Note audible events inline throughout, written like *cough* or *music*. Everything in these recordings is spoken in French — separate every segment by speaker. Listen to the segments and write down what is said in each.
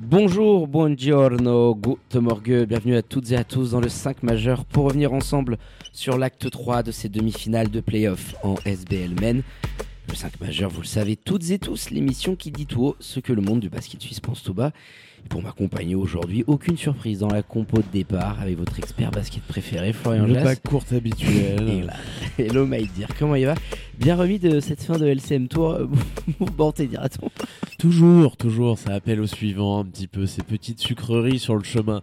Speaker 1: Bonjour, buongiorno, good morgue, bienvenue à toutes et à tous dans le 5 majeur pour revenir ensemble sur l'acte 3 de ces demi-finales de playoff en SBL Men. Le 5 majeur, vous le savez toutes et tous, l'émission qui dit tout haut ce que le monde du basket suisse pense tout bas. Et pour m'accompagner aujourd'hui, aucune surprise dans la compo de départ avec votre expert basket préféré, Florian
Speaker 2: Le
Speaker 1: Jass.
Speaker 2: bac court
Speaker 1: Et
Speaker 2: habituel. *laughs*
Speaker 1: Hello Maïdir, comment il va? Bien remis de cette fin de LCM Tour, *laughs* mouvementé dira-t-on?
Speaker 2: Toujours, toujours, ça appelle au suivant un petit peu ces petites sucreries sur le chemin.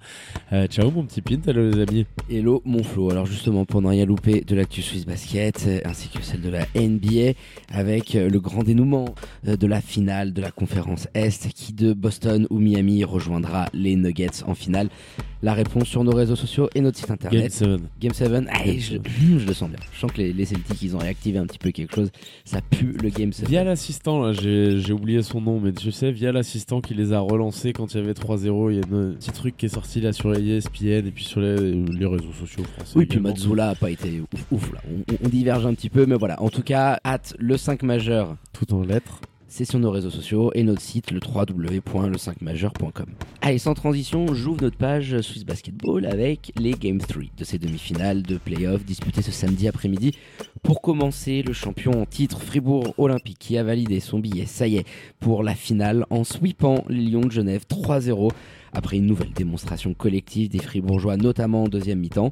Speaker 2: Euh, ciao mon petit pint, hello les amis.
Speaker 1: Hello mon Flo, alors justement pour ne rien louper de l'actu Swiss Basket euh, ainsi que celle de la NBA avec euh, le grand dénouement euh, de la finale de la conférence Est qui de Boston ou Miami rejoindra les Nuggets en finale. La réponse sur nos réseaux sociaux et notre site
Speaker 2: Game
Speaker 1: internet.
Speaker 2: 7.
Speaker 1: Game 7, allez,
Speaker 2: Game *laughs*
Speaker 1: je, le sens bien. Je sens que les, les Celtics ils ont réactivé un petit peu quelque chose. Ça pue le Game 7.
Speaker 2: Via l'assistant, là, j'ai oublié son nom, mais tu sais, via l'assistant qui les a relancés quand il y avait 3-0, il y a un petit truc qui est sorti là sur ESPN et puis sur les, les réseaux sociaux français.
Speaker 1: Oui, puis
Speaker 2: également.
Speaker 1: Mazzola a pas été ouf, ouf là. On, on diverge un petit peu, mais voilà. En tout cas, hâte le 5 majeur
Speaker 2: Tout en lettres.
Speaker 1: C'est sur nos réseaux sociaux et notre site le www.le5majeur.com. Allez, sans transition, j'ouvre notre page Swiss Basketball avec les Game 3 de ces demi-finales de playoff disputées ce samedi après-midi. Pour commencer, le champion en titre Fribourg Olympique qui a validé son billet, ça y est, pour la finale en sweepant les Lions de Genève 3-0 après une nouvelle démonstration collective des Fribourgeois, notamment en deuxième mi-temps.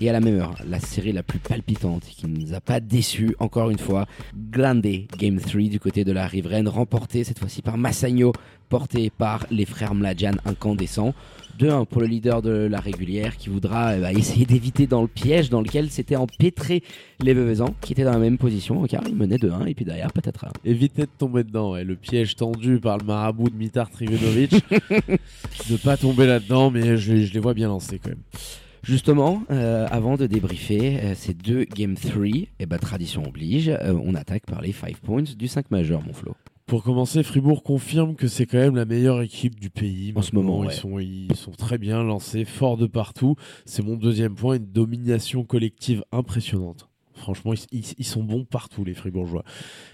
Speaker 1: Et à la même heure, la série la plus palpitante qui ne nous a pas déçus, encore une fois, Glande Game 3 du côté de la riveraine, remporté cette fois-ci par Massagno, porté par les frères Mladjan incandescents. 2-1 pour le leader de la régulière qui voudra euh, bah, essayer d'éviter dans le piège dans lequel s'étaient empêtrés les Bevezans qui étaient dans la même position car ils menaient 2-1 et puis derrière peut-être un.
Speaker 2: Évitez de tomber dedans, ouais. le piège tendu par le marabout de Mitar Trivenovic. *laughs* de pas tomber là-dedans, mais je, les- je les vois bien lancés quand même.
Speaker 1: Justement, euh, avant de débriefer euh, ces deux Game 3, et bah, tradition oblige, euh, on attaque par les 5 points du 5 majeur, mon Flo.
Speaker 2: Pour commencer, Fribourg confirme que c'est quand même la meilleure équipe du pays.
Speaker 1: En ce moment,
Speaker 2: ils,
Speaker 1: ouais.
Speaker 2: sont, ils sont très bien lancés, forts de partout. C'est mon deuxième point, une domination collective impressionnante. Franchement, ils, sont bons partout, les Fribourgeois.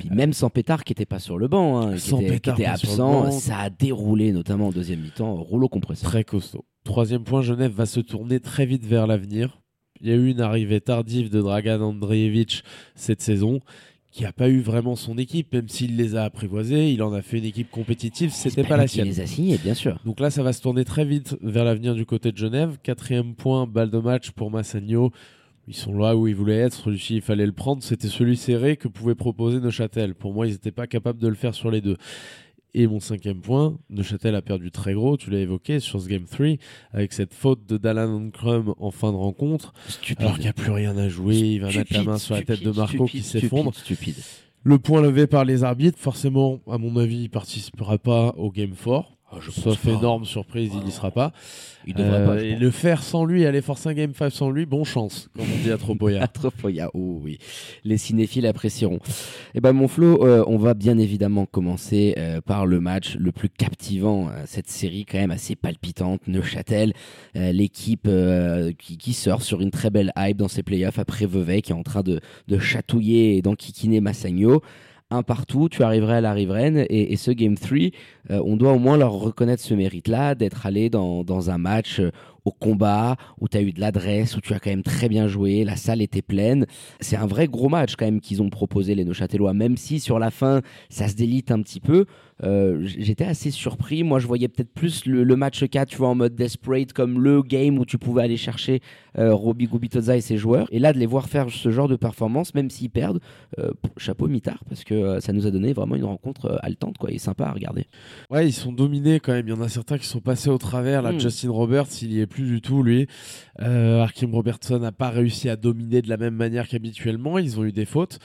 Speaker 1: Puis même sans Pétard qui était pas sur le banc, hein, qui,
Speaker 2: Sans
Speaker 1: était, qui était absent,
Speaker 2: banc.
Speaker 1: ça a déroulé notamment en deuxième mi-temps, rouleau compresseur.
Speaker 2: Très costaud. Troisième point, Genève va se tourner très vite vers l'avenir. Il y a eu une arrivée tardive de Dragan Andreevich cette saison, qui n'a pas eu vraiment son équipe, même s'il les a apprivoisés. Il en a fait une équipe compétitive, c'était pas la sienne.
Speaker 1: les a signés, bien sûr.
Speaker 2: Donc là, ça va se tourner très vite vers l'avenir du côté de Genève. Quatrième point, balle de match pour Massagno. Ils sont là où ils voulaient être. Celui-ci, il fallait le prendre. C'était celui serré que pouvait proposer Neuchâtel. Pour moi, ils n'étaient pas capables de le faire sur les deux. Et mon cinquième point, Neuchâtel a perdu très gros, tu l'as évoqué, sur ce Game 3, avec cette faute de Dallan Crum en fin de rencontre,
Speaker 1: Stupide.
Speaker 2: alors qu'il n'y a plus rien à jouer, il va mettre la main sur la tête de Marco qui s'effondre.
Speaker 1: Stupide, stupide.
Speaker 2: Le point levé par les arbitres, forcément, à mon avis, il participera pas au Game 4.
Speaker 1: Ah,
Speaker 2: Sauf
Speaker 1: pas.
Speaker 2: énorme surprise, il n'y sera pas.
Speaker 1: Il devrait
Speaker 2: Euh,
Speaker 1: pas.
Speaker 2: et
Speaker 1: pense.
Speaker 2: le faire sans lui, aller forcer un Game 5 sans lui, bon chance, comme on dit à Tropoya. *laughs*
Speaker 1: Atropoya, oh oui, les cinéphiles apprécieront. Eh ben mon Flo, euh, on va bien évidemment commencer euh, par le match le plus captivant, euh, cette série quand même assez palpitante, Neuchâtel, euh, l'équipe euh, qui, qui sort sur une très belle hype dans ses playoffs après Vevey qui est en train de, de chatouiller et d'enquiquiner Massagno. Un partout, tu arriverais à la riveraine et, ce Game 3, euh, on doit au moins leur reconnaître ce mérite-là d'être allé dans, dans un match euh, au combat, où tu as eu de l'adresse, où tu as quand même très bien joué, la salle était pleine. C'est un vrai gros match quand même qu'ils ont proposé les Neuchâtelois, même si sur la fin ça se délite un petit peu. Euh, J'étais assez surpris. Moi, je voyais peut-être plus le, le match 4, tu vois, en mode desperate, comme le game où tu pouvais aller chercher euh, Roby Gubitoza et ses joueurs. Et là, de les voir faire ce genre de performance, même s'ils perdent, euh, chapeau mitard, parce que euh, ça nous a donné vraiment une rencontre haletante, quoi, et sympa à regarder.
Speaker 2: Ouais, ils sont dominés quand même. Il y en a certains qui sont passés au travers. Là,
Speaker 1: Mm.
Speaker 2: Justin Roberts, il y est plus du tout, lui. Arkim Robertson n'a pas réussi à dominer de la même manière qu'habituellement. Ils ont eu des fautes.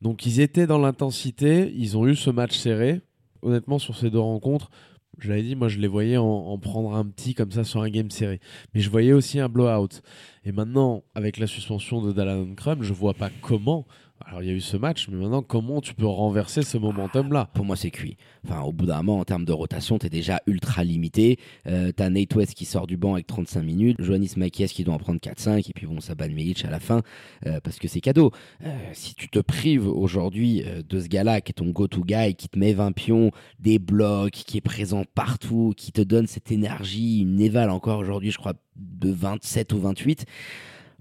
Speaker 2: Donc, ils étaient dans l'intensité. Ils ont eu ce match serré. Honnêtement, sur ces deux rencontres, Je l'avais dit, moi je les voyais en, en prendre un petit comme ça sur un game serré. Mais je voyais aussi un blowout. Et maintenant, avec la suspension de Dallin Crum, je vois pas comment. Alors il y a eu ce match, mais maintenant comment tu peux renverser ce momentum-là?
Speaker 1: Pour moi, c'est cuit. Enfin, au bout d'un moment, en termes de rotation, t'es déjà ultra limité. Euh, T'as Nate West qui sort du banc avec 35 minutes, Johannes Makies qui doit en prendre 4-5, et puis bon, Saban Milic à la fin, euh, parce que c'est cadeau. Euh, si tu te prives aujourd'hui de ce gars-là, qui est ton go-to guy, qui te met 20 pions, des blocs, qui est présent partout, qui te donne cette énergie, une éval encore aujourd'hui, je crois, de 27 ou 28,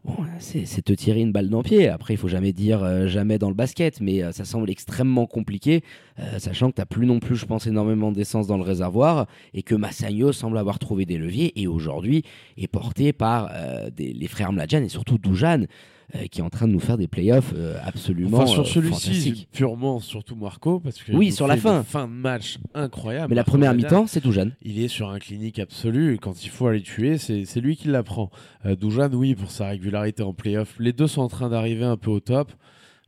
Speaker 1: Bon, c'est te tirer une balle dans le pied. Après, il faut jamais dire euh, jamais dans le basket, mais euh, ça semble extrêmement compliqué, euh, sachant que t'as plus non plus, je pense, énormément d'essence dans le réservoir et que Massagno semble avoir trouvé des leviers et aujourd'hui est porté par des- les frères Mladjan et surtout Doujan, qui est en train de nous faire des playoffs absolument
Speaker 2: Enfin, sur celui-ci, purement, surtout Marco, parce que
Speaker 1: Oui, sur la fin.
Speaker 2: fin de match incroyable.
Speaker 1: Mais la première mi-temps, c'est Doujan.
Speaker 2: il est sur un clinique absolu et quand il faut aller tuer, c'est lui qui l'apprend. Euh, Doujan, oui, pour sa régularité en playoff. Les deux sont en train d'arriver un peu au top.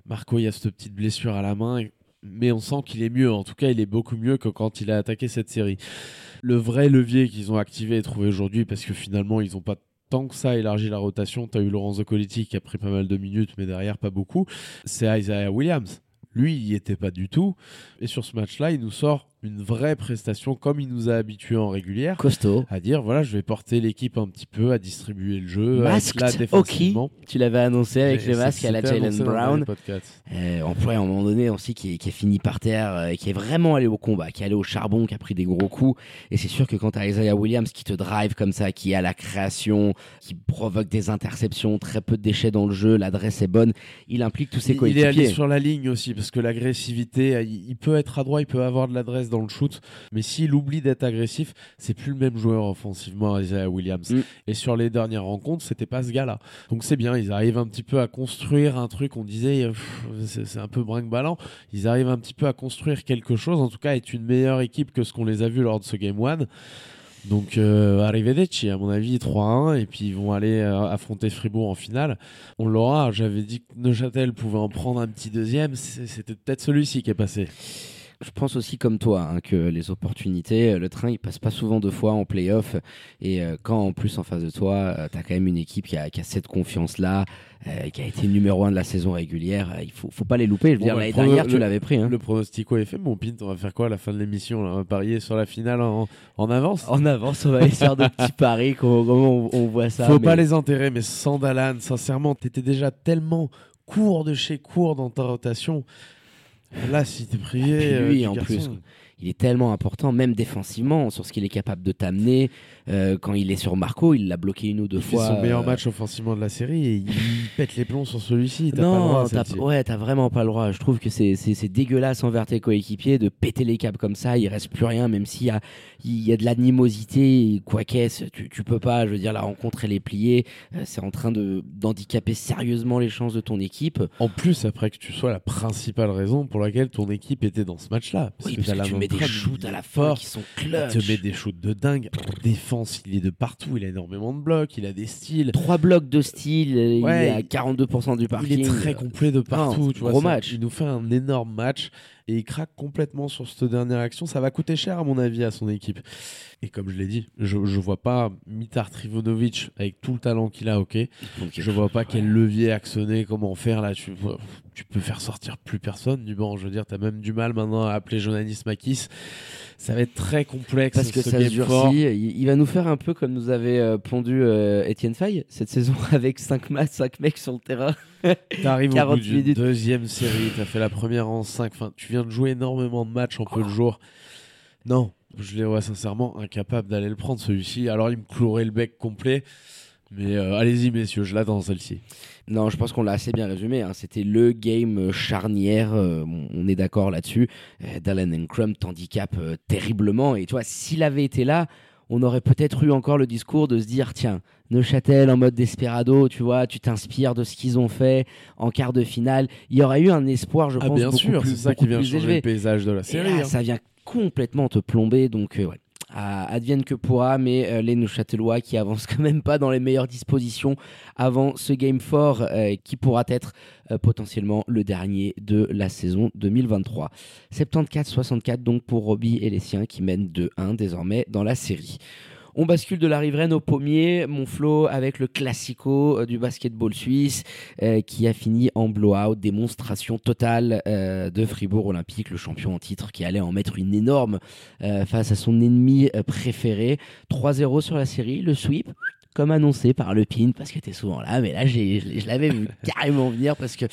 Speaker 2: Marco, il y a cette petite blessure à la main, mais on sent qu'il est mieux. En tout cas, il est beaucoup mieux que quand il a attaqué cette série. Le vrai levier qu'ils ont activé et trouvé aujourd'hui, parce que finalement, ils n'ont pas tant que ça élargi la rotation. Tu as eu Lorenzo Coletti qui a pris pas mal de minutes, mais derrière, pas beaucoup. C'est Isaiah Williams. Lui, il n'y était pas du tout. Et sur ce match-là, il nous sort une vraie prestation comme il nous a habitués en régulière.
Speaker 1: Costaud.
Speaker 2: À dire, voilà, je vais porter l'équipe un petit peu, à distribuer le jeu, à
Speaker 1: Masked
Speaker 2: défensivement.
Speaker 1: Tu l'avais annoncé avec le masque à la Jalen Brown. Euh, employé à un moment donné aussi qui est, qui est fini par terre, euh, qui est vraiment allé au combat, qui est allé au charbon, qui a pris des gros coups. Et c'est sûr que quand t'as Isaiah Williams qui te drive comme ça, qui à la création, qui provoque des interceptions, très peu de déchets dans le jeu, l'adresse est bonne, il implique tous ses
Speaker 2: Il, il est allé
Speaker 1: coéquipiers.
Speaker 2: sur la ligne aussi, parce que l'agressivité, il, il peut être adroit, il peut avoir de l'adresse dans le shoot, mais s'il oublie d'être agressif, c'est plus le même joueur offensivement, Isaiah Williams.
Speaker 1: Mm.
Speaker 2: Et sur les dernières rencontres, c'était pas ce gars-là. Donc c'est bien, ils arrivent un petit peu à construire un truc, on disait, euh, c'est un peu brinque-ballant, ils arrivent un petit peu à construire quelque chose, en tout cas, être une meilleure équipe que ce qu'on les a vus lors de ce Game 1. Donc, euh, arrivederci, à mon avis, 3-1, et puis ils vont aller euh, affronter Fribourg en finale. On l'aura, j'avais dit que Neuchâtel pouvait en prendre un petit deuxième, c'était peut-être celui-ci qui est passé.
Speaker 1: Je pense aussi comme toi hein, que les opportunités, euh, le train il passe pas souvent deux fois en playoff et euh, quand en plus en face de toi, tu t'as quand même une équipe qui a, qui a cette confiance là, qui a été numéro un de la saison régulière, euh, il faut, faut pas les louper. Je veux
Speaker 2: Bon,
Speaker 1: dire
Speaker 2: bah,
Speaker 1: l'année dernière tu l'avais pris. Hein.
Speaker 2: Le pronostico est fait, mon pint, on va faire quoi à la fin de l'émission On va parier sur la finale en, en avance?
Speaker 1: En avance, on va aller faire de petits paris, on, on voit ça.
Speaker 2: Faut
Speaker 1: mais-
Speaker 2: pas les enterrer, mais sans Dalan, sincèrement, t'étais déjà tellement court de chez court dans ta rotation. Là, si t'es privé.
Speaker 1: Et puis
Speaker 2: euh,
Speaker 1: lui,
Speaker 2: du
Speaker 1: en
Speaker 2: garçon,
Speaker 1: plus, il est tellement important, même défensivement, sur ce qu'il est capable de t'amener. Euh, quand il est sur Marco, il l'a bloqué une ou deux
Speaker 2: il
Speaker 1: fois.
Speaker 2: son meilleur
Speaker 1: euh,
Speaker 2: match offensivement de la série et il *laughs* pète les plombs sur celui-ci. T'as pas le
Speaker 1: Non,
Speaker 2: droit
Speaker 1: ouais, t'as vraiment pas le droit. Je trouve que c'est c'est- c'est dégueulasse envers tes coéquipiers de péter les câbles comme ça. Il reste plus rien, même s'il y a, il y a de l'animosité, quoi qu'est-ce. Tu, tu peux pas, je veux dire, la rencontre elle est pliée. Euh, c'est en train d'handicaper sérieusement les chances de ton équipe.
Speaker 2: En plus, après que tu sois la principale raison pour laquelle ton équipe était dans ce match-là.
Speaker 1: Oui, parce
Speaker 2: t'as
Speaker 1: que
Speaker 2: la
Speaker 1: tu mets des shoots
Speaker 2: il
Speaker 1: à la qui sont
Speaker 2: Il te met des shoots de dingue. En défense, il est de partout. Il a énormément de blocs. Il a des styles.
Speaker 1: Trois blocs de style, euh, il
Speaker 2: Ouais,
Speaker 1: est à 42% du parking.
Speaker 2: Il est très complet de partout.
Speaker 1: Non,
Speaker 2: tu vois,
Speaker 1: gros match.
Speaker 2: Il nous fait un énorme match et il craque complètement sur cette dernière action. Ça va coûter cher, à mon avis, à son équipe. Et comme je l'ai dit, je ne vois pas Mitar Trivonovic avec tout le talent qu'il a, ok. Je vois pas quel levier actionner, comment faire là. Tu, tu peux faire sortir plus personne du banc. Je veux dire, tu as même du mal maintenant à appeler Jonanis Makis. Ça va être très complexe.
Speaker 1: Parce que
Speaker 2: ce
Speaker 1: ça se
Speaker 2: game fort.
Speaker 1: durcit. Il, il va nous faire un peu comme nous avait euh, pondu euh, Étienne Fay cette saison *laughs* avec 5 matchs, 5 mecs sur le terrain. *laughs*
Speaker 2: T'arrives au
Speaker 1: 40
Speaker 2: bout d'une deuxième série, t'as fait la première en 5. Enfin, tu viens de jouer énormément de matchs en peu de jours. Non, je les vois sincèrement incapable d'aller le prendre celui-ci. Alors il me clouerait le bec complet. Mais euh, allez-y messieurs, je l'attends celle-ci.
Speaker 1: Non, je pense qu'on l'a assez bien résumé. hein. C'était le game euh, charnière. euh, on- est d'accord là-dessus. Euh, Dallin Crum t'handicape euh, terriblement. Et tu vois, s'il avait été là, on aurait peut-être eu encore le discours de se dire tiens, Neuchâtel en mode desperado, tu vois, tu t'inspires de ce qu'ils ont fait en quart de finale. Il y aurait eu un espoir, je
Speaker 2: Ah
Speaker 1: pense,
Speaker 2: bien
Speaker 1: beaucoup
Speaker 2: sûr, c'est ça qui vient changer
Speaker 1: élevé.
Speaker 2: le paysage de la série.
Speaker 1: là,
Speaker 2: hein.
Speaker 1: ça vient complètement te plomber. Donc, ouais. Advienne que pourra, mais euh, les Neuchâtelois qui avancent *laughs* quand même pas dans les meilleures dispositions avant ce game fort euh, qui pourra être euh, potentiellement le dernier de la saison 2023. 74-64 donc pour Robbie et les siens qui mènent 2-1 désormais dans la série. On bascule de la riveraine au pommier, mon flow avec le classico euh, du basketball suisse euh, qui a fini en blowout, démonstration totale euh, de Fribourg Olympique, le champion en titre qui allait en mettre une énorme euh, face à son ennemi préféré. 3-0 sur la série, le sweep comme annoncé par le pin parce que t'es souvent là, mais là je l'avais vu *laughs* carrément venir parce que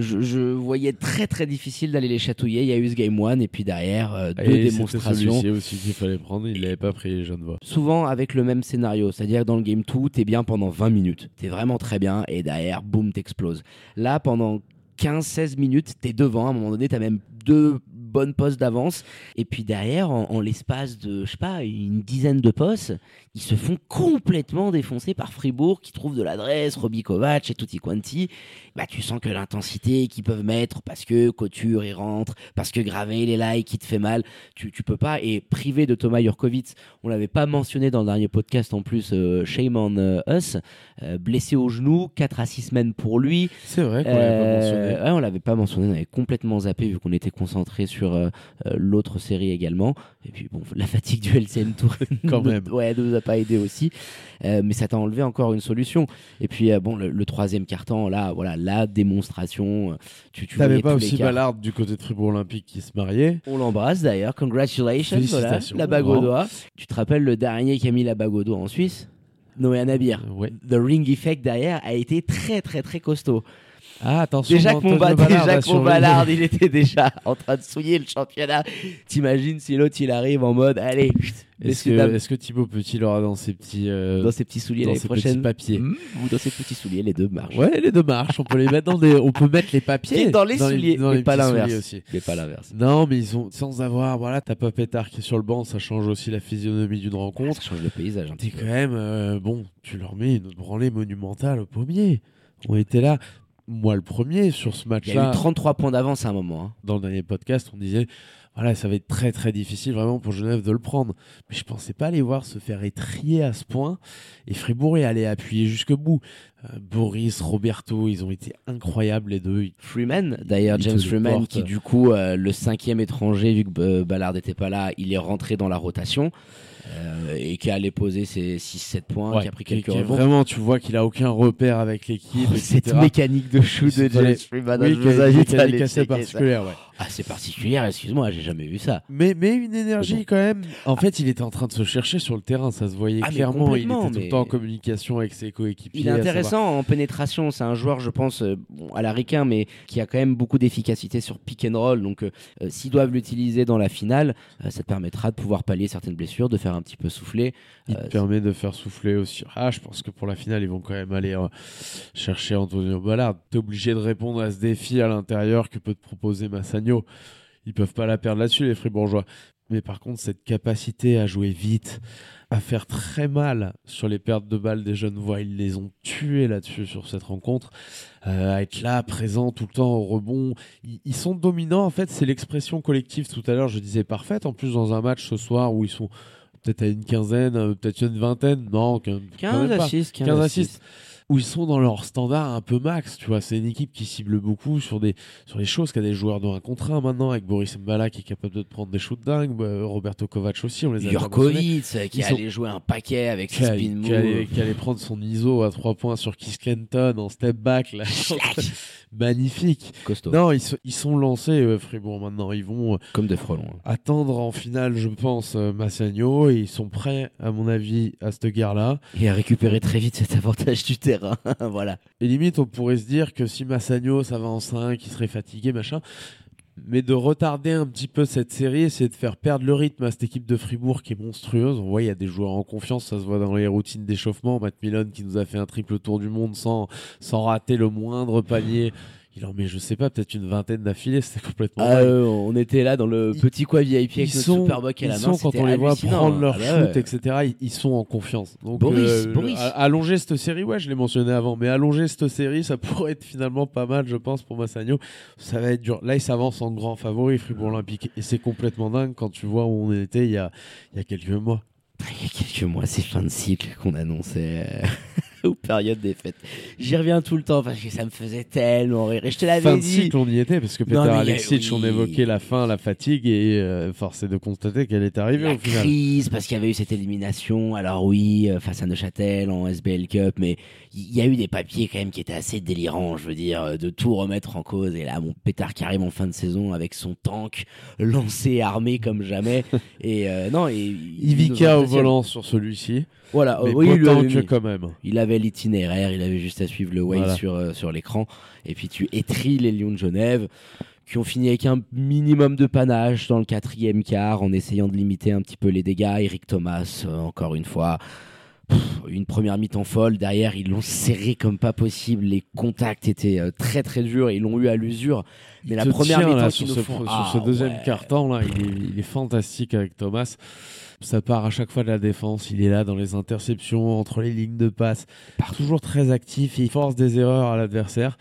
Speaker 1: je, je voyais très très difficile d'aller les chatouiller. Il y a eu ce game one et puis derrière euh, deux
Speaker 2: Et
Speaker 1: démonstrations
Speaker 2: aussi qu'il fallait prendre, il l'avait pas pris, je ne vois.
Speaker 1: souvent avec le même scénario. C'est-à-dire dans le game 2, t'es bien pendant 20 minutes. T'es vraiment très bien et derrière, boum, t'exploses. Là, pendant 15-16 minutes, t'es devant. À un moment donné, t'as même deux bonnes postes d'avance. Et puis derrière, en, en l'espace de, je sais pas, une dizaine de postes, ils se font complètement défoncer par Fribourg qui trouve de l'adresse, Robbie Kovac et tutti quanti. Bah, tu sens que l'intensité qu'ils peuvent mettre parce que Couture il rentre, parce que Gravel il est là et qui te fait mal, tu, tu peux pas. Et privé de Thomas Jurkovic, on l'avait pas mentionné dans le dernier podcast en plus, euh, Shame on euh, Us, euh, blessé au genou, 4 à 6 semaines pour lui.
Speaker 2: C'est vrai qu'on l'avait pas
Speaker 1: Euh,
Speaker 2: mentionné.
Speaker 1: ouais, on l'avait pas mentionné, on avait complètement zappé vu qu'on était concentré sur euh, euh, l'autre série également. Et puis bon, la fatigue du LCN Tour *laughs*
Speaker 2: Quand même.
Speaker 1: ouais, nous a pas aidé aussi. Euh, mais ça t'a enlevé encore une solution. Et puis bon, le, le troisième carton, là, voilà, la démonstration. Tu, voyais
Speaker 2: pas aussi. Ballard du côté de Fribourg Olympique qui se mariait?
Speaker 1: On l'embrasse d'ailleurs. Congratulations. Voilà, la bague au doigt. Tu te rappelles le dernier qui a mis la bague au doigt en Suisse? Noé Nabir.
Speaker 2: Euh, Ouais.
Speaker 1: The ring effect derrière a été très très très costaud.
Speaker 2: Ah, attention.
Speaker 1: Déjà
Speaker 2: Ballard
Speaker 1: déjà. Ballard, *laughs* il était déjà en train de souiller le championnat. T'imagines si l'autre il arrive en mode, allez,
Speaker 2: Est-ce que, est-ce que Thibaut Petit l'aura dans ses petits, euh,
Speaker 1: dans ses petits souliers
Speaker 2: dans ses petits
Speaker 1: prochaine
Speaker 2: papiers
Speaker 1: Hmm, ou dans ses petits souliers, les deux marchent.
Speaker 2: Ouais, les deux marches. On peut les mettre dans des. On peut mettre les papiers
Speaker 1: Dans les souliers,
Speaker 2: dans
Speaker 1: mais
Speaker 2: les
Speaker 1: pas
Speaker 2: petits
Speaker 1: l'inverse.
Speaker 2: souliers aussi.
Speaker 1: Mais pas l'inverse.
Speaker 2: Non, mais ils ont sans avoir. Voilà, t'as pas Pétard qui est sur le banc, ça change aussi la physionomie d'une rencontre.
Speaker 1: Ça change le paysage un
Speaker 2: T'es quand même euh, bon. Tu leur mets une branlée monumentale au pommier. On était là. Moi, le premier sur ce
Speaker 1: Il y a
Speaker 2: match-là.
Speaker 1: eu 33 points d'avance à un moment. hein.
Speaker 2: dans le dernier podcast, on disait voilà, ça va être très très difficile vraiment pour Genève de le prendre. Mais je pensais pas les voir se faire étrier à ce point. Et Fribourg est allé appuyer jusqu'au bout. Euh, Boris, Roberto, ils ont été incroyables les deux.
Speaker 1: Freeman, d'ailleurs
Speaker 2: Il
Speaker 1: James Freeman, qui du coup, euh, le cinquième étranger, vu que euh, Ballard n'était pas là, il est rentré dans la rotation euh, et qui allait poser ses 6-7 points,
Speaker 2: Ouais,
Speaker 1: qui a pris quelques
Speaker 2: est
Speaker 1: rebonds.
Speaker 2: vraiment, tu vois qu'il a aucun repère avec l'équipe.
Speaker 1: Oh, cette mécanique de shoot de James Freeman,
Speaker 2: Oui,
Speaker 1: je vous aller
Speaker 2: assez particulière, ouais.
Speaker 1: Ah, c'est particulier, excuse-moi, j'ai jamais vu ça.
Speaker 2: Mais, mais une énergie
Speaker 1: bon.
Speaker 2: quand même. En fait, il était en train de se chercher sur le terrain, ça se voyait
Speaker 1: Ah,
Speaker 2: clairement. Il était tout le temps en communication avec ses coéquipiers.
Speaker 1: Il est intéressant en pénétration, c'est un joueur, je pense, euh, bon, à la ricain, mais qui a quand même beaucoup d'efficacité sur pick and roll. Donc, euh, euh, s'ils doivent l'utiliser dans la finale, euh, ça te permettra de pouvoir pallier certaines blessures, de faire un petit peu souffler.
Speaker 2: Il
Speaker 1: Euh,
Speaker 2: te permet de faire souffler aussi. Ah, je pense que pour la finale, ils vont quand même aller euh, chercher Antonio Ballard. T'es obligé de répondre à ce défi à l'intérieur que peut te proposer Massagno. Ils peuvent pas la perdre là-dessus, les Fribourgeois. Mais par contre, cette capacité à jouer vite, à faire très mal sur les pertes de balles des jeunes voix, ils les ont tués là-dessus sur cette rencontre. Euh, à être là, présent tout le temps au rebond. Ils, ils sont dominants, en fait, c'est l'expression collective tout à l'heure, je disais parfaite. En plus, dans un match ce soir où ils sont peut-être à une quinzaine, euh, peut-être une vingtaine, non, quand même
Speaker 1: 15
Speaker 2: pas.
Speaker 1: assists, 15,
Speaker 2: 15
Speaker 1: assists.
Speaker 2: assists où ils sont dans leur standard un peu max, tu vois. C'est une équipe qui cible beaucoup sur des sur les choses qui a des joueurs de 1 contre 1 maintenant, avec Boris Mbala qui est capable de te prendre des shoots dingues, bah, Roberto Kovac aussi, on les a.
Speaker 1: Jurkovic, euh, qui
Speaker 2: sont-
Speaker 1: allait jouer un paquet avec ses spin
Speaker 2: qui allait,
Speaker 1: moves.
Speaker 2: qui allait prendre son ISO à 3 points sur Kiss Kenton en step back là. *laughs* magnifique
Speaker 1: Costaud,
Speaker 2: non ils, sont lancés euh, Fribourg maintenant ils vont euh,
Speaker 1: comme des frelons. hein.
Speaker 2: attendre en finale je pense euh, Massagno et ils sont prêts à mon avis à cette guerre là
Speaker 1: Et à récupérer très vite cet avantage du terrain. *laughs* voilà.
Speaker 2: Et limite, on pourrait se dire que si Massagno, ça va en 5, il serait fatigué, machin. Mais de retarder un petit peu cette série, c'est de faire perdre le rythme à cette équipe de Fribourg qui est monstrueuse. On voit, il y a des joueurs en confiance, ça se voit dans les routines d'échauffement. Matt Milon qui nous a fait un triple tour du monde sans, sans rater le moindre panier. Il en met, je sais pas, peut-être une vingtaine d'affilées, c'était complètement.
Speaker 1: Ah,
Speaker 2: dingue.
Speaker 1: euh, on était là dans le
Speaker 2: Ils-
Speaker 1: petit coin VIP
Speaker 2: ils
Speaker 1: avec notre
Speaker 2: sont,
Speaker 1: Superboc à
Speaker 2: ils
Speaker 1: la main.
Speaker 2: sont, quand on les voit prendre leur
Speaker 1: hein. Ah bah
Speaker 2: shoot,
Speaker 1: ouais.
Speaker 2: etc., ils, ils sont en confiance. Donc,
Speaker 1: Boris,
Speaker 2: euh,
Speaker 1: Boris.
Speaker 2: allonger cette série, ouais, je l'ai mentionné avant, mais allonger cette série, ça *laughs* pourrait être finalement pas mal, je pense, pour Massagno. Ça va être dur. Là, il s'avance en grand favori, Fribourg Olympique, et c'est complètement dingue quand tu vois où on était il y a, il y a quelques mois.
Speaker 1: Il y a quelques mois, c'est fin de cycle qu'on annonçait euh, *laughs* *laughs* aux périodes des fêtes. J'y reviens tout le temps parce que ça me faisait tellement rire. Et je te l'avais
Speaker 2: Fin de
Speaker 1: dit.
Speaker 2: cycle, on y était, parce que Peter Alexic, on
Speaker 1: oui.
Speaker 2: évoquait la fin, la fatigue, et euh, force est de constater qu'elle est arrivée
Speaker 1: la
Speaker 2: au final.
Speaker 1: crise parce qu'il y avait eu cette élimination. Alors oui, euh, face à Neuchâtel en SBL Cup, mais il y a eu des papiers quand même qui étaient assez délirants, je veux dire, euh, de tout remettre en cause. Et là, mon pétard arrive en fin de saison avec son tank lancé, armé comme jamais. *laughs* et euh, non, et
Speaker 2: Ivica au volant sur celui-ci,
Speaker 1: Voilà,
Speaker 2: mais
Speaker 1: oui,
Speaker 2: que quand même.
Speaker 1: Il avait l'itinéraire, il avait juste à suivre le way
Speaker 2: Voilà.
Speaker 1: sur, euh, sur l'écran. Et puis tu étris les Lions de Genève, qui ont fini avec un minimum de panache dans le quatrième quart, en essayant de limiter un petit peu les dégâts. Eric Thomas, euh, encore une fois, une première mi-temps folle. Derrière, ils l'ont serré comme pas possible. Les contacts étaient euh, très très durs et ils l'ont eu à l'usure. Mais la première mi-temps
Speaker 2: sur ce, sur
Speaker 1: Ah,
Speaker 2: ce deuxième
Speaker 1: ouais.
Speaker 2: quart-temps là, il est, il est fantastique avec Thomas. Ça part à chaque fois de la défense. Il est là dans les interceptions, entre les lignes de passe, toujours très actif. Il force des erreurs à l'adversaire.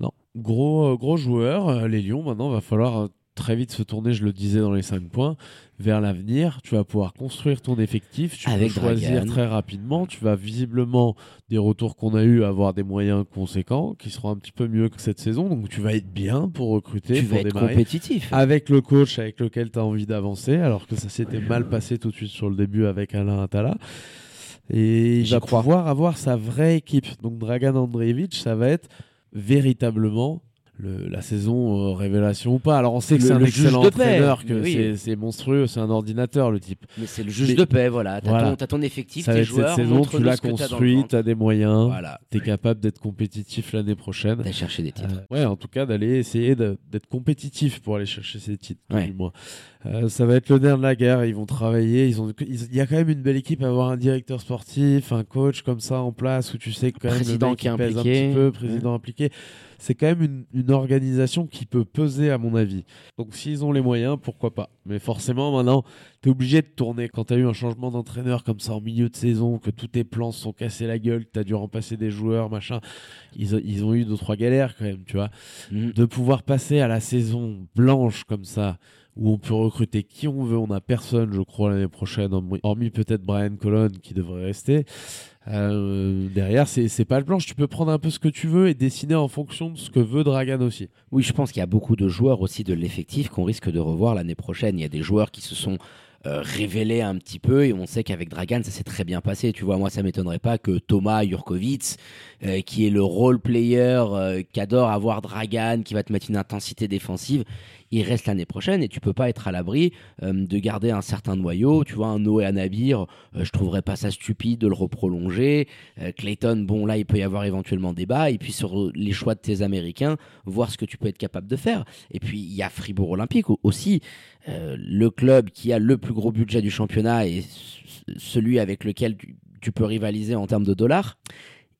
Speaker 2: Non, gros, euh, gros joueur. euh, Les Lions, maintenant, va falloir très vite se tourner. Je le disais dans les 5 points vers l'avenir. Tu vas pouvoir construire ton effectif. Tu
Speaker 1: Avec
Speaker 2: peux choisir
Speaker 1: Dragan.
Speaker 2: très rapidement. Tu vas visiblement des retours qu'on a eu avoir des moyens conséquents qui seront un petit peu mieux que cette saison. Donc tu vas être bien pour recruter,
Speaker 1: Tu
Speaker 2: pour
Speaker 1: vas être
Speaker 2: démarrer
Speaker 1: compétitif.
Speaker 2: avec le coach avec lequel tu as envie d'avancer, alors que ça s'était mal passé tout de suite sur le début avec Alain Atala. Et il va
Speaker 1: crois.
Speaker 2: pouvoir avoir sa vraie équipe. Donc Dragan Andreevich, ça va être véritablement le- la saison euh, révélation ou pas. Alors on sait que c'est un excellent entraîneur, que
Speaker 1: Oui.
Speaker 2: c'est- monstrueux, c'est un ordinateur le type.
Speaker 1: Mais c'est le juge
Speaker 2: Mais-
Speaker 1: de paix, voilà. T'as
Speaker 2: Voilà.
Speaker 1: ton, t'as ton effectif, tes
Speaker 2: être cette
Speaker 1: joueurs,
Speaker 2: saison, tu l'as
Speaker 1: t'as
Speaker 2: construit,
Speaker 1: ventre.
Speaker 2: tu as des moyens,
Speaker 1: Voilà.
Speaker 2: tu es capable d'être compétitif l'année prochaine.
Speaker 1: D'aller chercher des titres.
Speaker 2: Euh, ouais, en tout cas, d'aller essayer d'être compétitif pour aller chercher ces titres,
Speaker 1: Ouais.
Speaker 2: du moins. Euh, ça va être le nerf de la guerre. Ils vont travailler. Ils ont, ils- il y a quand même une belle équipe à avoir un directeur sportif, un coach comme ça en place où tu sais que quand même
Speaker 1: Président
Speaker 2: le mec,
Speaker 1: qui est
Speaker 2: pèse
Speaker 1: impliqué.
Speaker 2: un petit peu, président impliqué. C'est quand même une, une organisation qui peut peser à mon avis. Donc s'ils ont les moyens, pourquoi pas. Mais forcément, maintenant, tu es obligé de tourner. Quand tu as eu un changement d'entraîneur comme ça en milieu de saison, que tous tes plans se sont cassés la gueule, que tu as dû remplacer des joueurs, machin, ils, ont- ils ont eu deux, trois galères quand même, tu vois
Speaker 1: Mhm.
Speaker 2: de pouvoir passer à la saison blanche comme ça, où on peut recruter qui on veut, on n'a personne, je crois, l'année prochaine, hormis- peut-être Brian Colon qui devrait rester. Euh, derrière, c'est pas le blanche, tu peux prendre un peu ce que tu veux et dessiner en fonction de ce que veut Dragan aussi.
Speaker 1: Oui, je pense qu'il y a beaucoup de joueurs aussi de l'effectif qu'on risque de revoir l'année prochaine. Il y a des joueurs qui se sont euh, révélés un petit peu et on sait qu'avec Dragan, ça s'est très bien passé. Tu vois, moi, ça m'étonnerait pas que Thomas Jurkovic, euh, qui est le role player, euh, qui adore avoir Dragan, qui va te mettre une intensité défensive, il reste l'année prochaine et tu peux pas être à l'abri euh, de garder un certain noyau. Tu vois, un Noé Anabir, euh, je trouverais pas ça stupide de le reprolonger. Euh, Clayton, bon, là, il peut y avoir éventuellement débat. Et puis sur les choix de tes Américains, voir ce que tu peux être capable de faire. Et puis, il y a Fribourg Olympique au- aussi, euh, le club qui a le plus gros budget du championnat et celui avec lequel tu, tu peux rivaliser en termes de dollars.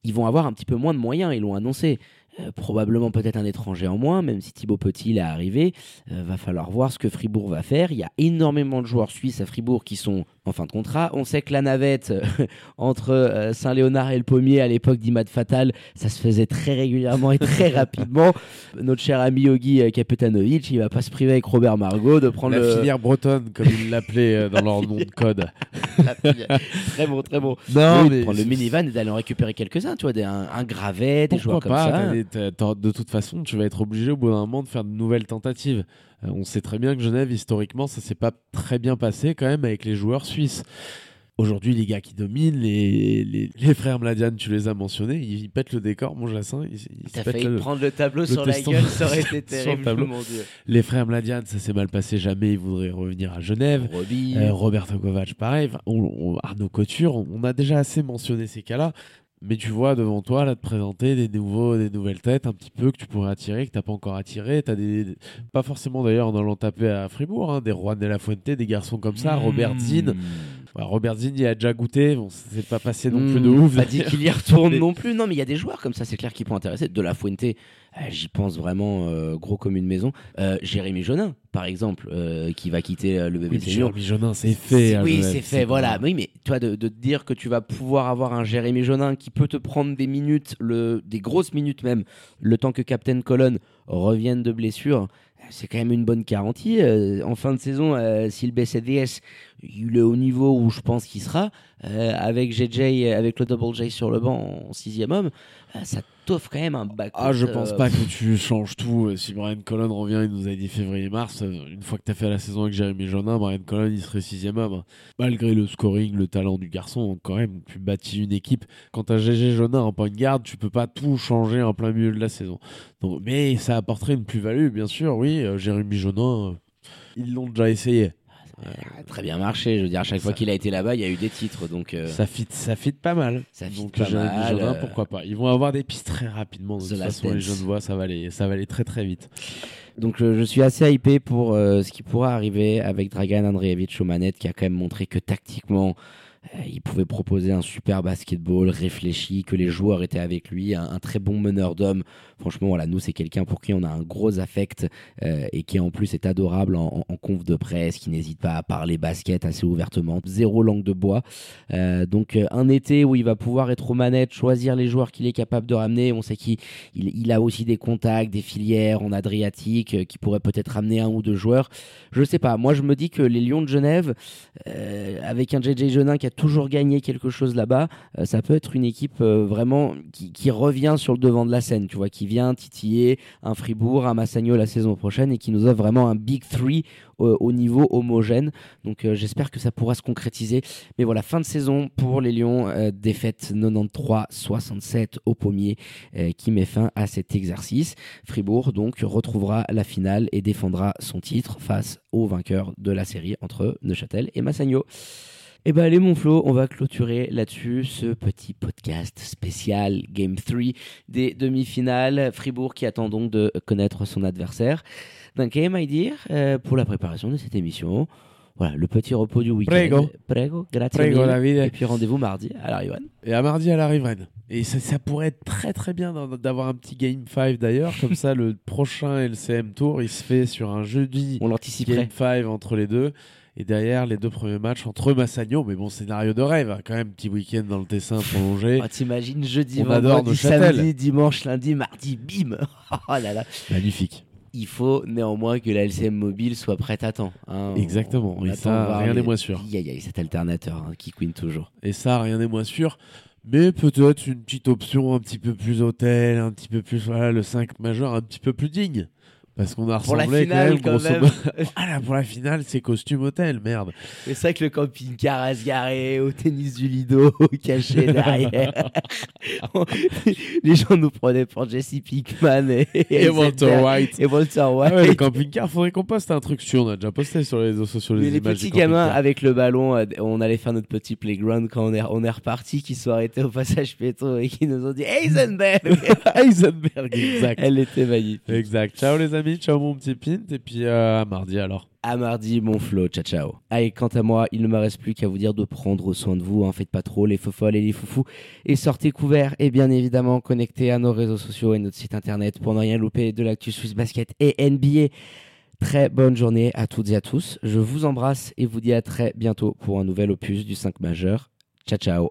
Speaker 1: Ils vont avoir un petit peu moins de moyens, ils l'ont annoncé. Euh, probablement peut-être un étranger en moins, même si Thibaut Petit est arrivé. Euh, va falloir voir ce que Fribourg va faire. Il y a énormément de joueurs suisses à Fribourg qui sont en fin de contrat. On sait que la navette euh, *laughs* entre Saint-Léonard et le Pommier à l'époque d'Imad Fatal, ça se faisait très régulièrement et très *laughs* rapidement. Notre cher ami Yogi Kapetanovic, il va pas se priver avec Robert Margot de prendre
Speaker 2: la
Speaker 1: le...
Speaker 2: filière bretonne, comme ils l'appelaient dans leur nom de code. *laughs*
Speaker 1: la très bon, très bon.
Speaker 2: Non,
Speaker 1: Oui,
Speaker 2: mais
Speaker 1: prendre le minivan et d'aller en récupérer quelques-uns, tu vois, des, un, un gravet, des
Speaker 2: Pourquoi
Speaker 1: joueurs comme
Speaker 2: pas
Speaker 1: ça.
Speaker 2: des- De toute façon, tu vas être obligé au bout d'un moment de faire de nouvelles tentatives. Euh, on sait très bien que Genève, historiquement, ça s'est pas très bien passé quand même avec les joueurs suisses. Aujourd'hui, les gars qui dominent, les, les, les frères Mladian, tu les as mentionnés, ils, pètent le décor, mon Jacin. Ils, ils
Speaker 1: T'as failli
Speaker 2: le-
Speaker 1: prendre le tableau
Speaker 2: le
Speaker 1: sur la gueule, *laughs* ça aurait été
Speaker 2: le
Speaker 1: terrible,
Speaker 2: tableau.
Speaker 1: mon dieu.
Speaker 2: Les frères Mladian, ça s'est mal passé jamais, ils voudraient revenir à Genève. Euh, Roberto Kovac, pareil. On- on- Arnaud Couture, on, on a déjà assez mentionné ces cas-là. Mais tu vois devant toi, là, te présenter des, nouveaux, des nouvelles têtes un petit peu que tu pourrais attirer, que tu n'as pas encore attiré. T'as des, des- pas forcément d'ailleurs en allant taper à Fribourg, hein, des Juan de la Fuente, des garçons comme ça, Robert Zinn. Ouais, Robert Zinn, il a déjà goûté. Bon, c'est pas passé non plus de
Speaker 1: Hmm,
Speaker 2: ouf.
Speaker 1: Pas dit qu'il y *laughs* retourne non plus. Non, mais il y a des joueurs comme ça, c'est clair, qui pourraient intéresser. De la Fuente j'y pense vraiment euh, gros comme une maison. Euh, Jérémy Jonin, par exemple, euh, qui va quitter le
Speaker 2: Oui,
Speaker 1: BBC Lyon.
Speaker 2: Jérémy Jonin, c'est fait. à
Speaker 1: Oui, c'est fait, voilà. Oui, mais toi, de, de te dire que tu vas pouvoir avoir un Jérémy Jonin qui peut te prendre des minutes, le, des grosses minutes même, le temps que Captain Colon revienne de blessure, c'est quand même une bonne garantie. Euh, en fin de saison, euh, si le BCDS il est au niveau où je pense qu'il sera, euh, avec JJ, avec le Double J sur le banc en sixième homme, euh, ça t'offre quand même un back.
Speaker 2: Ah, je pense pas que tu changes tout. Euh, Si Brian Colon revient, il nous a dit février-mars. euh, Une fois que tu as fait la saison avec Jérémy Jonin, Brian Colon, il serait sixième homme. Malgré le scoring, le talent du garçon, quand même, tu bâtis une équipe. Quand tu as GG Jonin en point de garde, tu peux pas tout changer en plein milieu de la saison. Donc, mais ça apporterait une plus-value, bien sûr, oui. euh, Jérémy Jonin, euh, ils l'ont déjà essayé.
Speaker 1: Très bien marché. Je veux dire, à chaque fois qu'il a été là-bas, il y a eu des titres. Donc, euh,
Speaker 2: Ça fit, ça fit pas mal.
Speaker 1: Ça fit
Speaker 2: Donc
Speaker 1: pas mal, euh,
Speaker 2: pourquoi pas. Ils vont avoir des pistes très rapidement. De toute façon, les
Speaker 1: Dance.
Speaker 2: jeunes voix, ça va aller, ça va aller très très vite.
Speaker 1: Donc euh, je suis assez hypé pour euh, ce qui pourra arriver avec Dragan Andreevich aux manettes qui a quand même montré que tactiquement il pouvait proposer un super basketball réfléchi, que les joueurs étaient avec lui, un, très bon meneur d'hommes. Franchement, voilà, nous c'est quelqu'un pour qui on a un gros affect euh, et qui en plus est adorable en, en- conf de presse, qui n'hésite pas à parler basket assez ouvertement, zéro langue de bois. Euh, donc euh, un été où il va pouvoir être aux manettes, choisir les joueurs qu'il est capable de ramener. On sait qu'il il, a aussi des contacts, des filières en Adriatique euh, qui pourraient peut-être ramener un ou deux joueurs. Je sais pas. Moi, je me dis que les Lions de Genève, euh, avec un JJ Jenin qui a toujours gagné quelque chose là-bas, euh, ça peut être une équipe euh, vraiment qui, revient sur le devant de la scène, tu vois, qui vient titiller un Fribourg, un Massagno la saison prochaine et qui nous offre vraiment un Big Three au, au niveau homogène. Donc, euh, j'espère que ça pourra se concrétiser. Mais voilà, fin de saison pour les Lions, euh, défaite 93-67 au pommier euh, qui met fin à cet exercice. Fribourg donc retrouvera la finale et défendra son titre face au vainqueur de la série entre Neuchâtel et Massagno. Eh ben allez mon Flo, on va clôturer là-dessus ce petit podcast spécial Game 3 des demi-finales. Fribourg qui attend donc de connaître son adversaire. Donc, my dear, euh, pour la préparation de cette émission, voilà, le petit repos du week-end.
Speaker 2: Prego.
Speaker 1: Prego, grazie
Speaker 2: Prego. Davide.
Speaker 1: Et puis rendez-vous mardi à la Rivan.
Speaker 2: Et à mardi à la. Et ça, ça pourrait être très très bien d'avoir un petit Game 5 d'ailleurs. Comme ça, *laughs* le prochain LCM Tour, il se fait sur un jeudi
Speaker 1: On l'anticiperait.
Speaker 2: Game 5 entre les deux. Et derrière, les deux premiers matchs entre Massagno. Mais bon, scénario de rêve. hein, Quand même, petit week-end dans le Tessin prolongé.
Speaker 1: Oh, T'imagines jeudi,
Speaker 2: On
Speaker 1: vendredi, samedi, dimanche, lundi, mardi, bim *laughs* Oh là là
Speaker 2: Magnifique.
Speaker 1: Il faut néanmoins que la LCM mobile soit prête à temps. hein.
Speaker 2: Exactement.
Speaker 1: On
Speaker 2: Et
Speaker 1: attend
Speaker 2: ça, rien n'est moins sûr.
Speaker 1: Aïe, aïe, aïe, cet alternateur hein, qui queen toujours.
Speaker 2: Et ça, rien n'est moins sûr. Mais peut-être une petite option un petit peu plus hôtel, un petit peu plus, voilà, le 5 majeur un petit peu plus digne. Parce qu'on a
Speaker 1: Pour la finale,
Speaker 2: quand même,
Speaker 1: quand
Speaker 2: grosso
Speaker 1: même.
Speaker 2: modo. *laughs* ah là, pour la finale, c'est costume hôtel, merde.
Speaker 1: C'est ça que le camping-car à se garer au tennis du Lido, *laughs* caché derrière. *laughs* les gens nous prenaient pour Jesse Pinkman et,
Speaker 2: Et Walter. White.
Speaker 1: Et Walter
Speaker 2: Ah
Speaker 1: White.
Speaker 2: ouais, le camping-car, faudrait qu'on poste un truc sur. On a déjà posté sur les réseaux sociaux
Speaker 1: Mais
Speaker 2: les,
Speaker 1: les petits gamins avec le ballon, euh, on allait faire notre petit playground quand on est, on est reparti, qui sont arrêtés au passage pétro et qui nous ont dit Heisenberg
Speaker 2: Heisenberg, exact.
Speaker 1: Elle était magnifique.
Speaker 2: Exact. Ciao les amis, ciao mon petit pint. Et puis euh, à mardi alors.
Speaker 1: À mardi, mon Flo. Ciao, ciao. Allez, quant à moi, il ne me reste plus qu'à vous dire de prendre soin de vous. Hein. Faites pas trop les folles et les foufous. Et sortez couverts et bien évidemment connectés à nos réseaux sociaux et notre site internet pour ne rien louper de l'actu Swiss Basket et NBA. Très bonne journée à toutes et à tous. Je vous embrasse et vous dis à très bientôt pour un nouvel opus du 5 majeur. Ciao, ciao.